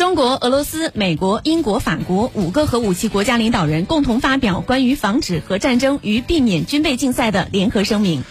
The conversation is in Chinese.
中国俄罗斯美国英国法国五个核武器国家领导人共同发表关于防止核战争与避免军备竞赛的联合声明。